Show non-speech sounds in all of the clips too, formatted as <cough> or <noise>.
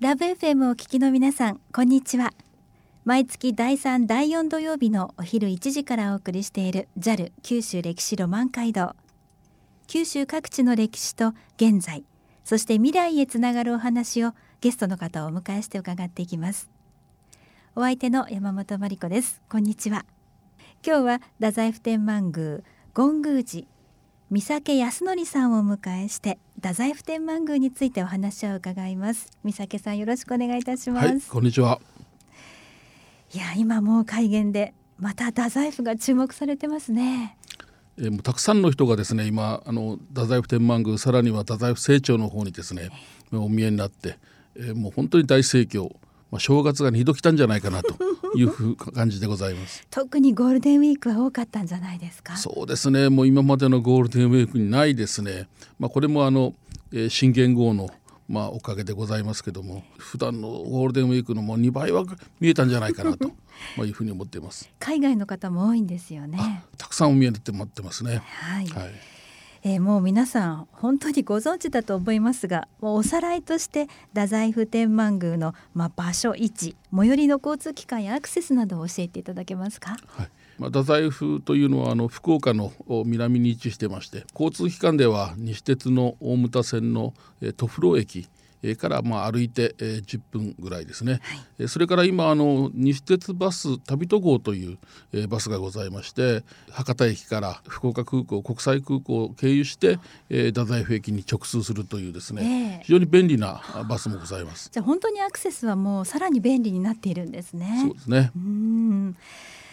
ラブ FM をお聞きの皆さんこんにちは。毎月第3第4土曜日のお昼1時からお送りしている JAL 九州歴史ロマン街道。九州各地の歴史と現在そして未来へつながるお話をゲストの方をお迎えして伺っていきます。お相手の山本真理子です。こんにちは。今日は太宰府天満宮権宮寺三宅康則さんをお迎えして太宰府天満宮についてお話を伺います。三宅さんよろしくお願いいたします、はい、こんにちは。いや今もう改元でまた太宰府が注目されてますね。えー、もうたくさんの人がですね今あの太宰府天満宮さらには太宰府清張の方にですねお見えになって、えー、もう本当に大盛況。まあ、正月が二度来たんじゃないかなと <laughs> いう感じでございます。特にゴールデンウィークは多かったんじゃないですか？そうですね。もう今までのゴールデンウィークにないですね、まあ、これもあの、えー、新元号のまあ、おかげでございますけども普段のゴールデンウィークのもう2倍は見えたんじゃないかなと <laughs> まあいうふうに思っています。海外の方も多いんですよね。たくさんお見えになって待ってますね。はい、はいえー、もう皆さん本当にご存知だと思いますがもうおさらいとして太宰府天満宮の、まあ、場所位置最寄りの交通機関やアクセスなどを教えていただけますか？はいまあ、太宰府というのはあの福岡の南に位置してまして交通機関では西鉄の大牟田線の戸風呂駅からまあ歩いて10分ぐらいですね、はい、それから今あの西鉄バス旅人号というバスがございまして博多駅から福岡空港国際空港を経由して太宰府駅に直通するというですね、えー、非常に便利なバスもございます。じゃあ本当にアクセスはもうさらに便利になっているんですね。そうですね。うん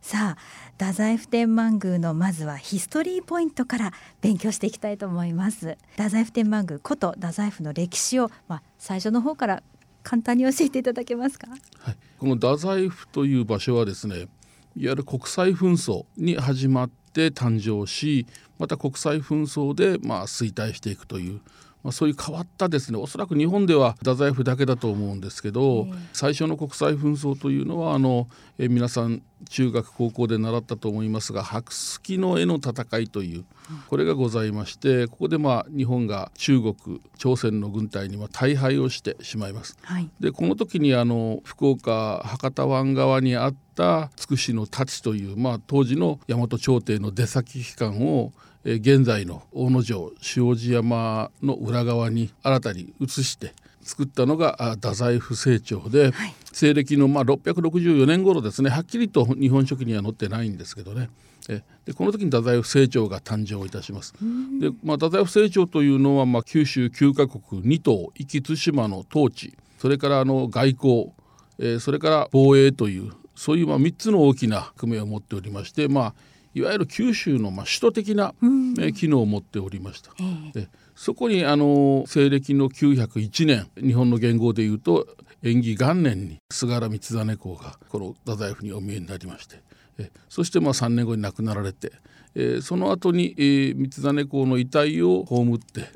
さあ太宰府天満宮のまずはヒストリーポイントから勉強していきたいと思います。太宰府天満宮こと太宰府の歴史を、まあ、最初の方から簡単に教えていただけますか、はい、この太宰府という場所はですねいわゆる国際紛争に始まって誕生しまた国際紛争でまあ衰退していくというまあ、そういう変わったですね。おそらく日本では太宰府だけだと思うんですけど、最初の国際紛争というのはあの、え皆さん中学高校で習ったと思いますが白月の絵の戦いというこれがございましてここでまあ日本が中国朝鮮の軍隊には大敗をしてしまいます。はい、でこの時にあの福岡博多湾側にあった筑紫の太刀という、まあ、当時の大和朝廷の出先機関を現在の大野城塩路山の裏側に新たに移して作ったのが太宰府清張で、はい、西暦のまあ664年頃ですね。はっきりと日本書紀には載ってないんですけどね。えでこの時に太宰府清張が誕生いたします。で、まあ、太宰府清張というのは、まあ、九州9カ国2島壱岐対馬の統治。それからあの外交、えー、それから防衛というそういうまあ3つの大きな組みを持っておりましてまあいわゆる九州のまあ首都的な、え機能を持っておりました。えそこにあの西暦の901年日本の元号でいうと延紀元年に菅原道真公がこの太宰府にお見えになりましてえそしてまあ3年後に亡くなられて、えその後に、えー、道真公の遺体を葬って、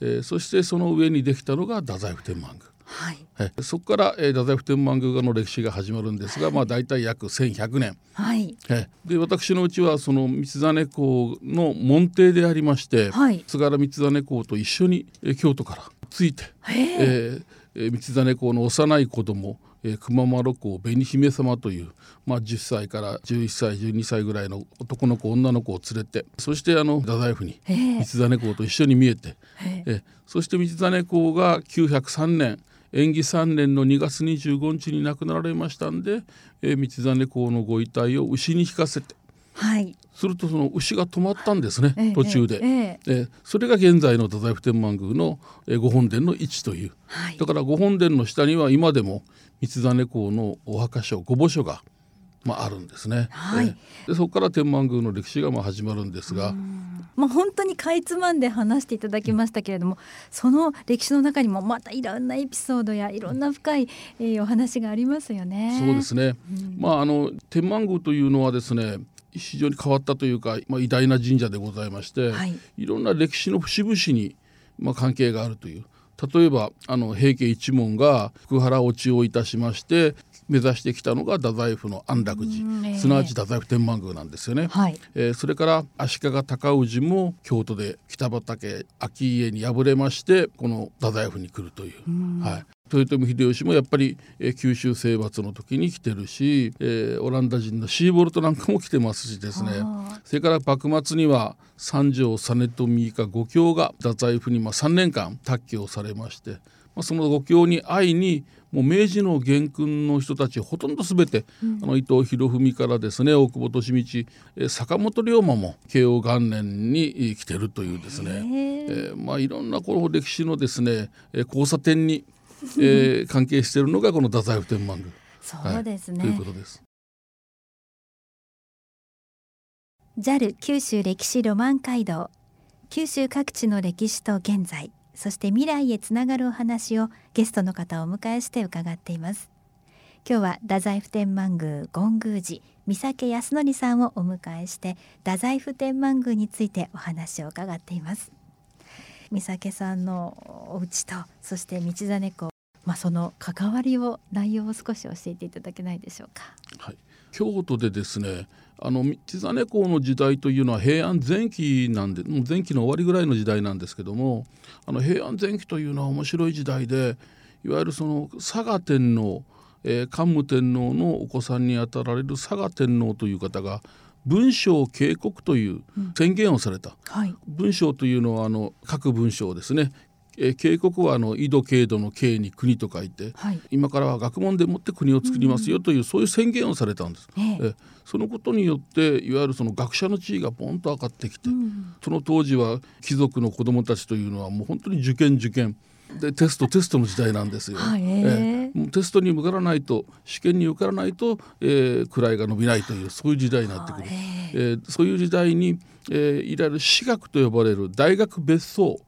え。そしてその上にできたのが太宰府天満宮。はい、そこから、えー、太宰府天満宮の歴史が始まるんですが、まあ、大体約1100年、はい、で私のうちはその道真公の門弟でありまして、はい、津軽道真公と一緒に、えー、京都からついて、えー、道真公の幼い子供えー、熊丸公紅姫様という、まあ、10歳から11歳12歳ぐらいの男の子女の子を連れてそしてあの太宰府に道真公と一緒に見えて、えー、そして道真公が903年延期3年の2月25日に亡くなられましたんで、えー、道真公のご遺体を牛に引かせて、はい、するとその牛が止まったんですね、えー、途中で、えー、えー、それが現在の太宰府天満宮の、えー、御本殿の位置という、はい、だから御本殿の下には今でも道真公のお墓所御墓所がまあ、あるんですね、はい、でそこから天満宮の歴史がまあ始まるんですが、まあ、本当にかいつまんで話していただきましたけれども、その歴史の中にもまたいろんなエピソードやいろんな深い、えー、お話がありますよね。そうですね、うん、まあ、あの天満宮というのはですね非常に変わったというか、まあ、偉大な神社でございまして、はい、いろんな歴史の節々に、まあ、関係があるという。例えばあの平家一門が福原落ちをいたしまして目指してきたのが太宰府の安楽寺、え。ー、すなわち太宰府天満宮なんですよね、はい、えー、それから足利尊氏も京都で北畠顕家に敗れましてこの太宰府に来るという、はい、豊臣秀吉もやっぱり、えー、九州征伐の時に来てるし、えー、オランダ人のシーボルトなんかも来てますしですね。それから幕末には三条実富以下五強が太宰府にまあ3年間卓球をされまして、まあ、その五強に会いにもう明治の元勲の人たちほとんど全て、うん、あの伊藤博文からですね大久保利通坂本龍馬も慶応元年に来てるというですね、えー、まあ、いろんなこの歴史のですね交差点に、<laughs> えー、関係しているのがこの太宰府天満宮。そうですね、はい、ということです。JAL 九州歴史ロマン街道。九州各地の歴史と現在そして未来へつながるお話をゲストの方をお迎えして伺っています。今日は太宰府天満宮権宮寺三宅康則さんをお迎えして太宰府天満宮についてお話を伺っています。三宅さんのお家とそして道真公まあその関わりを内容を少し教えていただけないでしょうか。はい。京都でですねあの道真公の時代というのは平安前期なんで前期の終わりぐらいの時代なんですけどもあの平安前期というのは面白い時代でいわゆるその佐賀天皇、えー、桓武天皇のお子さんにあたられる佐賀天皇という方が文章警告という宣言をされた、うん。はい、文章というのはあの各文章ですねえ警告はあの井戸経度の経に国と書いて、はい、今からは学問でもって国を作りますよという、うん、そういう宣言をされたんです。ええ。そのことによっていわゆるその学者の地位がポンと上がってきて、うん、その当時は貴族の子どもたちというのはもう本当に受験受験。でテストテストの時代なんですよ。はい、えー、テストに受からないと試験に受からないと、えー、位が伸びないというそういう時代になってくる、えー、そういう時代に、えー、いわゆる私学と呼ばれる大学別荘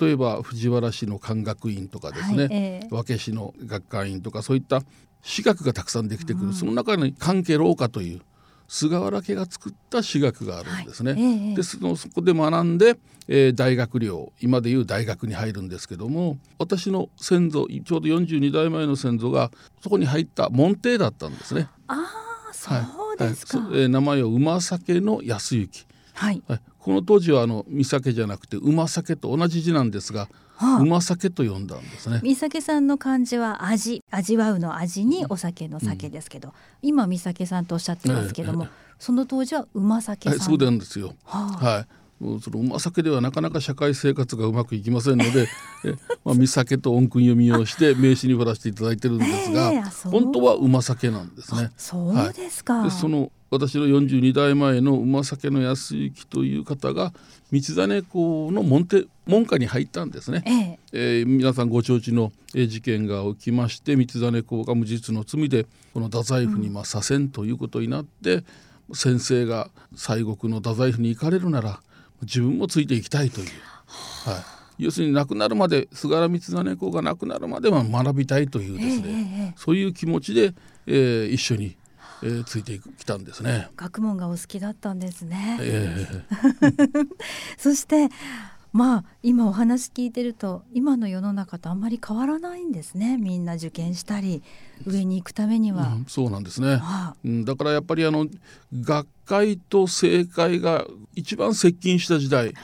例えば藤原氏の漢学院とかですね、はいえー、和気市の学会員とかそういった私学がたくさんできてくる、うん、その中に関係廊下という菅原家が作った私学があるんですね。はいえー、でそのそこで学んで、えー、大学寮今でいう大学に入るんですけども私の先祖ちょうど42代前の先祖がそこに入った門弟だったんですね。あそうですか、はいはい、えー、名前を馬酒の安行。はい、はい、この当時はあの三酒じゃなくて馬酒と同じ字なんですが、はあ、馬酒と呼んだんですね。三酒さんの漢字は味。味わうの味にお酒の酒ですけど、うん、今三酒さんとおっしゃってますけども、えええ、その当時は馬酒さん、はい、そうなんですよ、はあ、はいその馬酒ではなかなか社会生活がうまくいきませんので <laughs> え、まあ、三酒と音訓読みをして名刺に振らせていただいてるんですが、えー、本当は馬酒なんですね。そうですか、はい、でその私の42代前の馬酒の安行という方が道真公の門手門下に入ったんですね、ええ。えー、皆さんご承知の事件が起きまして道真公が無実の罪でこの太宰府にまあ左遷ということになって、うん、先生が西国の太宰府に行かれるなら自分もついていきたいという、はい、要するに亡くなるまで菅原道真公が亡くなるまでは学びたいというですね、そういう気持ちで、えー、一緒にえー、ついてきたんですね。学問がお好きだったんですね。えー、<laughs> そしてまあ今お話聞いてると今の世の中とあんまり変わらないんですね。みんな受験したり上に行くためには、うん、そうなんですね、はあ、だからやっぱりあの学会と政界が一番接近した時代。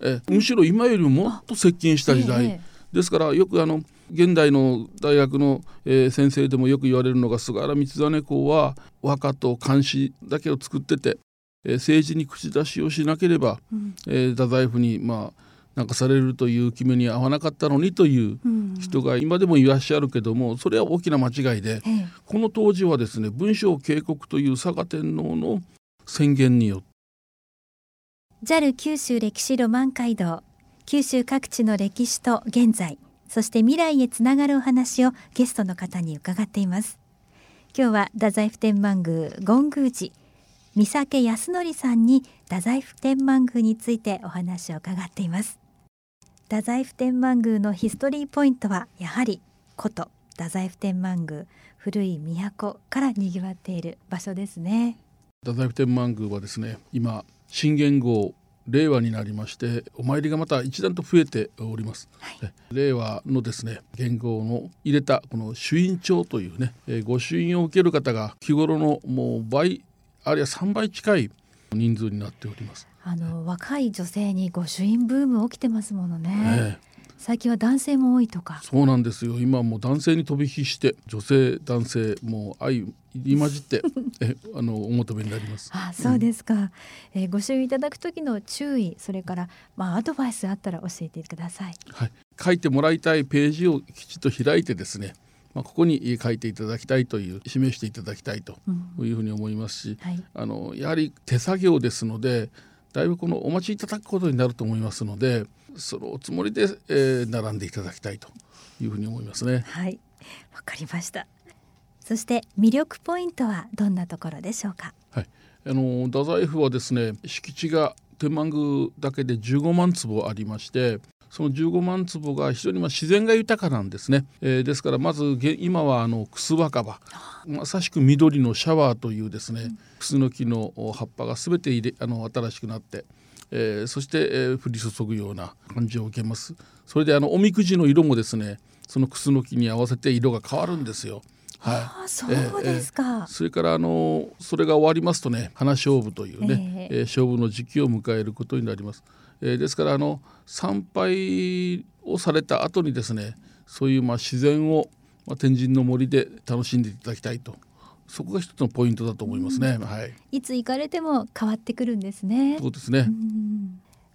えむしろ今よりももっと接近した時代、えー、ですからよくあの現代の大学の、えー、先生でもよく言われるのが菅原道真公は和歌と漢詩だけを作ってて、えー、政治に口出しをしなければ、うん、えー、太宰府にまあなんかされるという決めに合わなかったのにという人が今でもいらっしゃるけどもそれは大きな間違いで、この当時はですね文章警告という佐賀天皇の宣言によって JAL 九州歴史ロマン街道九州各地の歴史と現在そして未来へつながるお話をゲストの方に伺っています。今日は太宰府天満宮権宮寺三宅康則さんに太宰府天満宮についてお話を伺っています太宰府天満宮のヒストリーポイントはやはり古都太宰府天満宮古い都から賑わっている場所ですね。太宰府天満宮はですね今新元号令和になりましてお参りがまた一段と増えております、はい、令和のですね元号の入れたこの朱印帳というね、えー、御朱印を受ける方が日頃のもう倍あるいは3倍近い人数になっておりますあの若い女性に御朱印ブーム起きてますものね、最近は男性も多いとか。そうなんですよ。今もう男性に飛び火して女性男性もう愛入り混じって <laughs> えあのお求めになります。あそうですか、うん、えー、ご使用いただく時の注意それからまあアドバイスあったら教えてください。はい。書いてもらいたいページをきちっと開いてですねまあ、ここに書いていただきたいという示していただきたいというふうに思いますし、うんはい、あのやはり手作業ですのでだいぶこのお待ちいただくことになると思いますのでそのおつもりで、えー、並んでいただきたいというふうに思いますね。はいわかりましたそして魅力ポイントはどんなところでしょうか？はい、あの太宰府はですね敷地が天満宮だけで15万坪ありましてその15万坪が非常にまあ自然が豊かなんですね、えー、ですからまず今はあのクス若葉。まさしく緑のシャワーというですね、うん、クスの木の葉っぱが全て入れあの新しくなって、えー、そして、えー、降り注ぐような感じを受けます。それであのおみくじの色もですねそのクスの木に合わせて色が変わるんですよ。はい、そうですか、えーえー、それからあのそれが終わりますとね花勝負というね、えー、えー、勝負の時期を迎えることになります。えー、ですからあの参拝をされた後にですねそういうまあ自然を、まあ、天神の森で楽しんでいただきたいと。そこが一つのポイントだと思いますね、うん、はい。いつ行かれても変わってくるんですね。そうですね、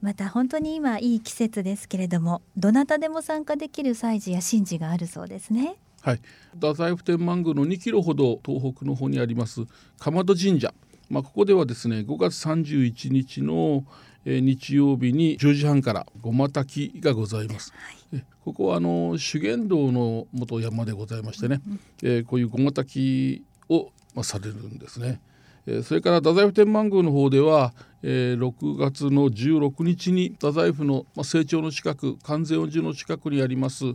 また本当に今いい季節ですけれどもどなたでも参加できる祭事や神事があるそうですね。はい、太宰府天満宮の2キロほど東北の方にあります鎌戸神社まあ、ここではですね5月31日のえ日曜日に10時半からごま炊きがございます。はい、ここはあの修験道の元山でございましてね、うん、えー、こういうごま炊きを、まあ、されるんですね。えー、それから太宰府天満宮の方では、えー、6月の16日に太宰府の、まあ、成長の近く完全寺の近くにあります、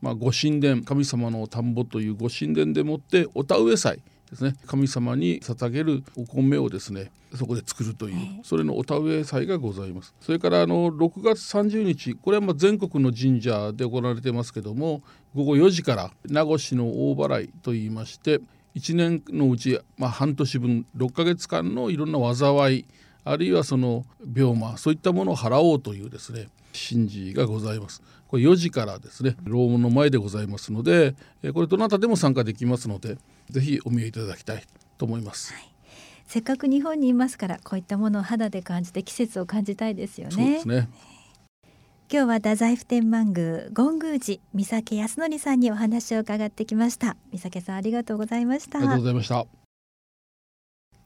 まあ、御神殿神様の田んぼという御神殿でもってお田植え祭ですね。神様に捧げるお米をですねそこで作るというそれのお田植え祭がございます。それからあの6月30日これはまあ全国の神社で行われてますけども午後4時から名護市の大払いといいまして1年のうち、まあ、半年分6ヶ月間のいろんな災いあるいはその病魔そういったものを払おうというですね神事がございます。これ4時からですね楼門の前でございますのでこれどなたでも参加できますのでぜひお見えいただきたいと思います、はい、せっかく日本にいますからこういったものを肌で感じて季節を感じたいですよね。そうですね。今日は太宰府天満宮権宮寺三宅康則さんにお話を伺ってきました。三宅さんありがとうございました。ありがとうございました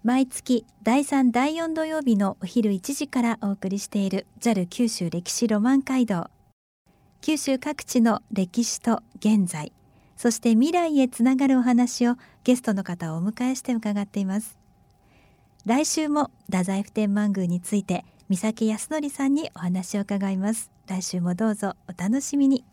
毎月第3第4土曜日のお昼1時からお送りしている JAL 九州歴史ロマン街道。九州各地の歴史と現在そして未来へつながるお話をゲストの方をお迎えして伺っています。来週も太宰府天満宮について三崎康則さんにお話を伺います。来週もどうぞお楽しみに。